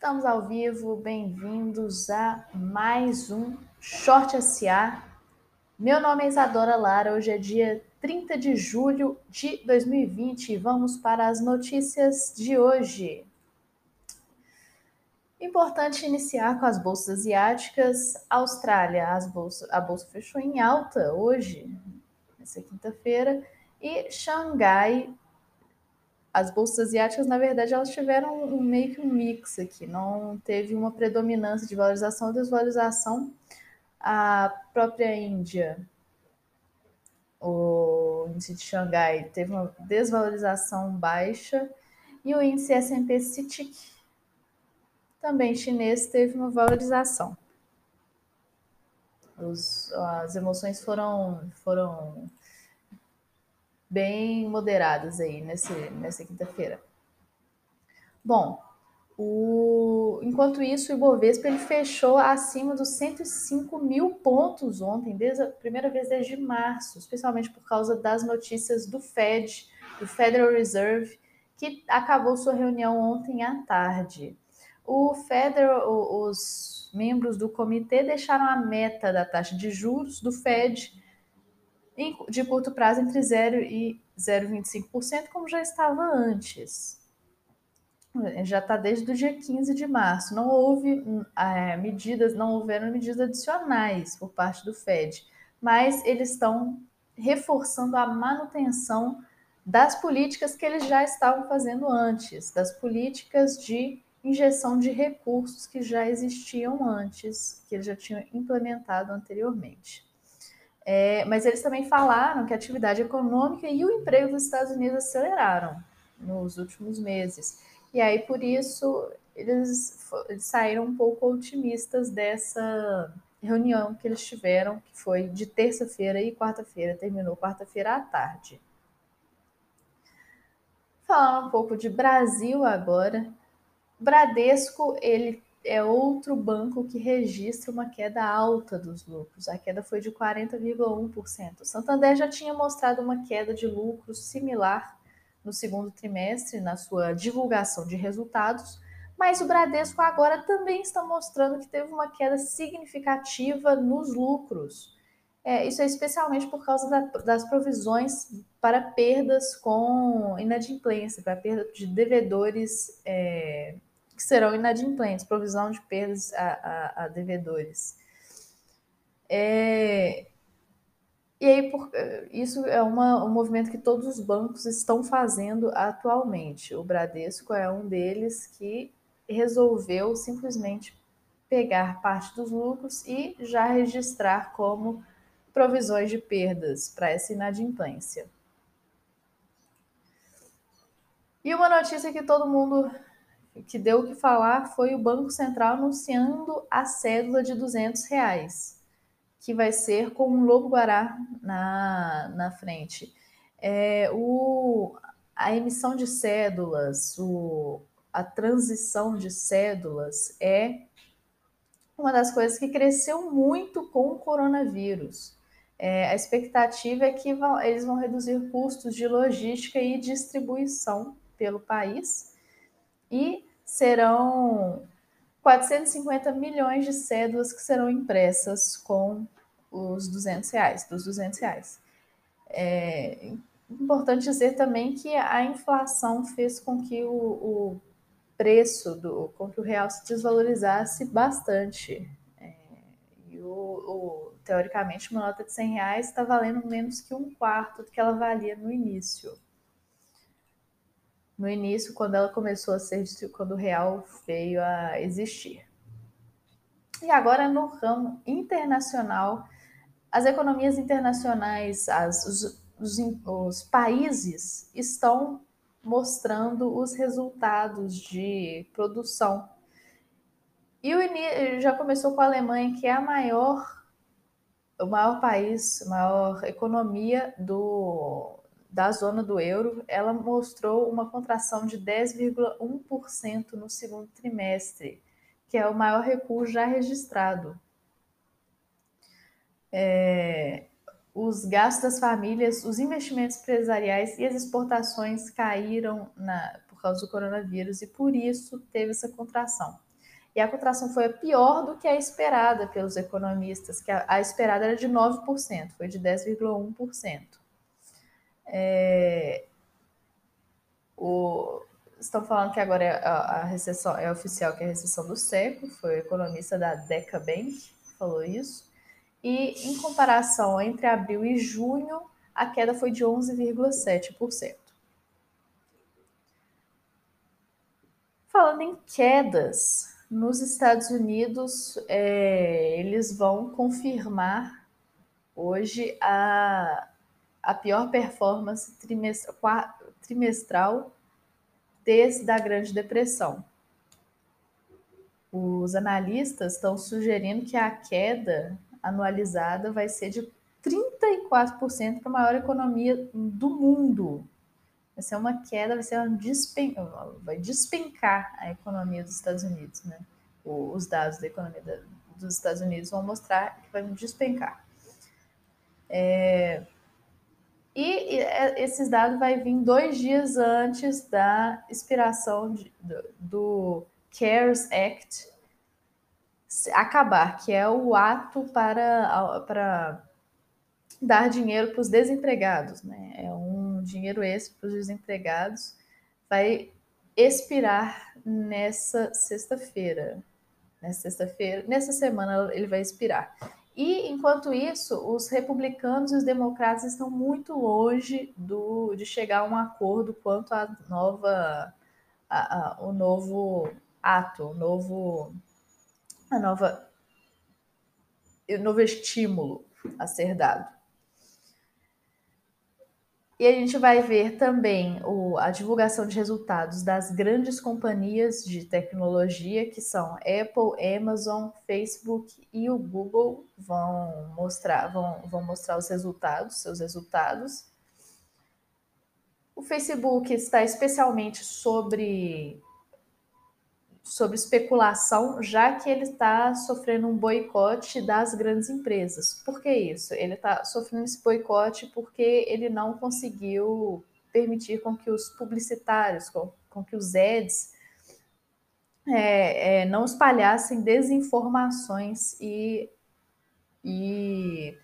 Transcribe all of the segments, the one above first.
Estamos ao vivo, bem-vindos a mais um Short SA. Meu nome é Isadora Lara, hoje é dia 30 de julho de 2020 e vamos para as notícias de hoje. Importante iniciar com as bolsas asiáticas. Austrália, bolsas, a bolsa fechou em alta hoje, nessa quinta-feira, e Xangai as bolsas asiáticas, na verdade, elas tiveram um, meio que um mix aqui, não teve uma predominância de valorização ou desvalorização. A própria Índia, o índice de Xangai, teve uma desvalorização baixa e o índice S&P CITIC, também chinês, teve uma valorização. Os, as emoções foram, foram bem moderadas aí nesse, nessa quinta-feira. Bom, o, enquanto isso, o Ibovespa ele fechou acima dos 105 mil pontos ontem, desde a primeira vez desde março, especialmente por causa das notícias do Fed, do Federal Reserve, que acabou sua reunião ontem à tarde. O Federal, os membros do comitê deixaram a meta da taxa de juros do Fed de curto prazo entre 0 e 0,25%, como já estava antes. Já está desde o dia 15 de março. Não houve é, medidas, não houveram medidas adicionais por parte do Fed, mas eles estão reforçando a manutenção das políticas que eles já estavam fazendo antes, das políticas de injeção de recursos que já existiam antes, que eles já tinham implementado anteriormente. É, mas eles também falaram que a atividade econômica e o emprego dos Estados Unidos aceleraram nos últimos meses. E aí, por isso, eles, eles saíram um pouco otimistas dessa reunião que eles tiveram, que foi de terça-feira e quarta-feira, terminou quarta-feira à tarde. Falar um pouco de Brasil agora. Bradesco, ele é outro banco que registra uma queda alta dos lucros. A queda foi de 40,1%. Santander já tinha mostrado uma queda de lucros similar no segundo trimestre, na sua divulgação de resultados, mas o Bradesco agora também está mostrando que teve uma queda significativa nos lucros. É, isso é especialmente por causa da, das provisões para perdas com inadimplência, para perda de devedores. É, que serão inadimplentes, provisão de perdas a, a, a devedores. É, e aí, por, isso é uma, um movimento que todos os bancos estão fazendo atualmente. O Bradesco é um deles que resolveu simplesmente pegar parte dos lucros e já registrar como provisões de perdas para essa inadimplência. E uma notícia que todo mundo que deu o que falar foi o Banco Central anunciando a cédula de 200 reais, que vai ser com um lobo-guará na, na frente. É, o, a emissão de cédulas, o, a transição de cédulas é uma das coisas que cresceu muito com o coronavírus. É, a expectativa é que vão, eles vão reduzir custos de logística e distribuição pelo país e serão 450 milhões de cédulas que serão impressas com os 200 reais, dos 200 reais. É importante dizer também que a inflação fez com que o, o preço do, com que o real se desvalorizasse bastante. É, e o, o, teoricamente, uma nota de 100 reais está valendo menos que um quarto do que ela valia no início no início, quando ela começou a ser, quando o real veio a existir. E agora no ramo internacional, as economias internacionais, as, os, os, os países estão mostrando os resultados de produção. E o já começou com a Alemanha, que é a maior, o maior país, maior economia do, da zona do euro, ela mostrou uma contração de 10,1% no segundo trimestre, que é o maior recuo já registrado. É, os gastos das famílias, os investimentos empresariais e as exportações caíram na, por causa do coronavírus e por isso teve essa contração. E a contração foi pior do que a esperada pelos economistas, que a, a esperada era de 9%, foi de 10,1%. É, o, estão falando que agora é a, recessão é oficial que é a recessão do século, foi o economista da Deca Bank que falou isso. E em comparação entre abril e junho, a queda foi de 11,7%. Falando em quedas, nos Estados Unidos, é, eles vão confirmar hoje a, a pior performance trimestral, desde a Grande Depressão. Os analistas estão sugerindo que a queda anualizada vai ser de 34% para a maior economia do mundo. Vai ser uma queda, vai ser despen... vai despencar a economia dos Estados Unidos, né? Os dados da economia dos Estados Unidos vão mostrar que vai despencar. É... E esses dados vai vir dois dias antes da expiração de, do, CARES Act acabar, que é o ato para, para dar dinheiro para os desempregados, né? É um dinheiro esse para os desempregados, vai expirar nessa sexta-feira. Nessa sexta-feira, nessa semana ele vai expirar. E enquanto isso, os republicanos e os democratas estão muito longe do, de chegar a um acordo quanto à nova, a, a, o novo ato, o novo, a nova, o novo estímulo a ser dado. E a gente vai ver também o, a divulgação de resultados das grandes companhias de tecnologia, que são Apple, Amazon, Facebook e o Google, vão mostrar, vão, vão mostrar os resultados, seus resultados. O Facebook está especialmente sobre sobre especulação, já que ele está sofrendo um boicote das grandes empresas. Por que isso? Ele está sofrendo esse boicote porque ele não conseguiu permitir com que os publicitários, com, com que os ads é, é, não espalhassem desinformações e, e,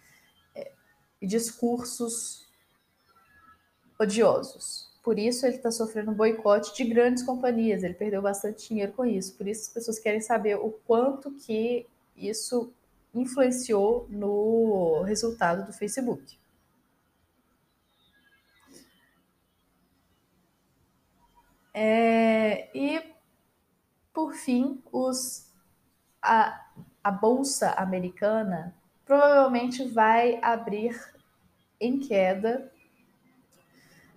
é, e discursos odiosos. Por isso ele está sofrendo um boicote de grandes companhias. Ele perdeu bastante dinheiro com isso. Por isso as pessoas querem saber o quanto que isso influenciou no resultado do Facebook. É, e por fim, os, a, a bolsa americana provavelmente vai abrir em queda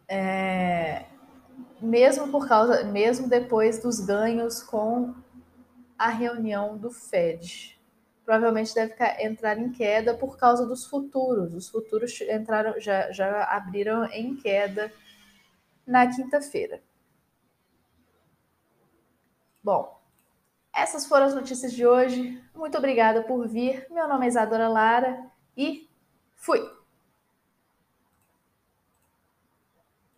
é, mesmo por causa, mesmo depois dos ganhos com a reunião do Fed. Provavelmente deve entrar em queda por causa dos futuros. Os futuros entraram, já, já abriram em queda na quinta-feira. Bom, essas foram as notícias de hoje. Muito obrigada por vir. Meu nome é Isadora Lara e fui!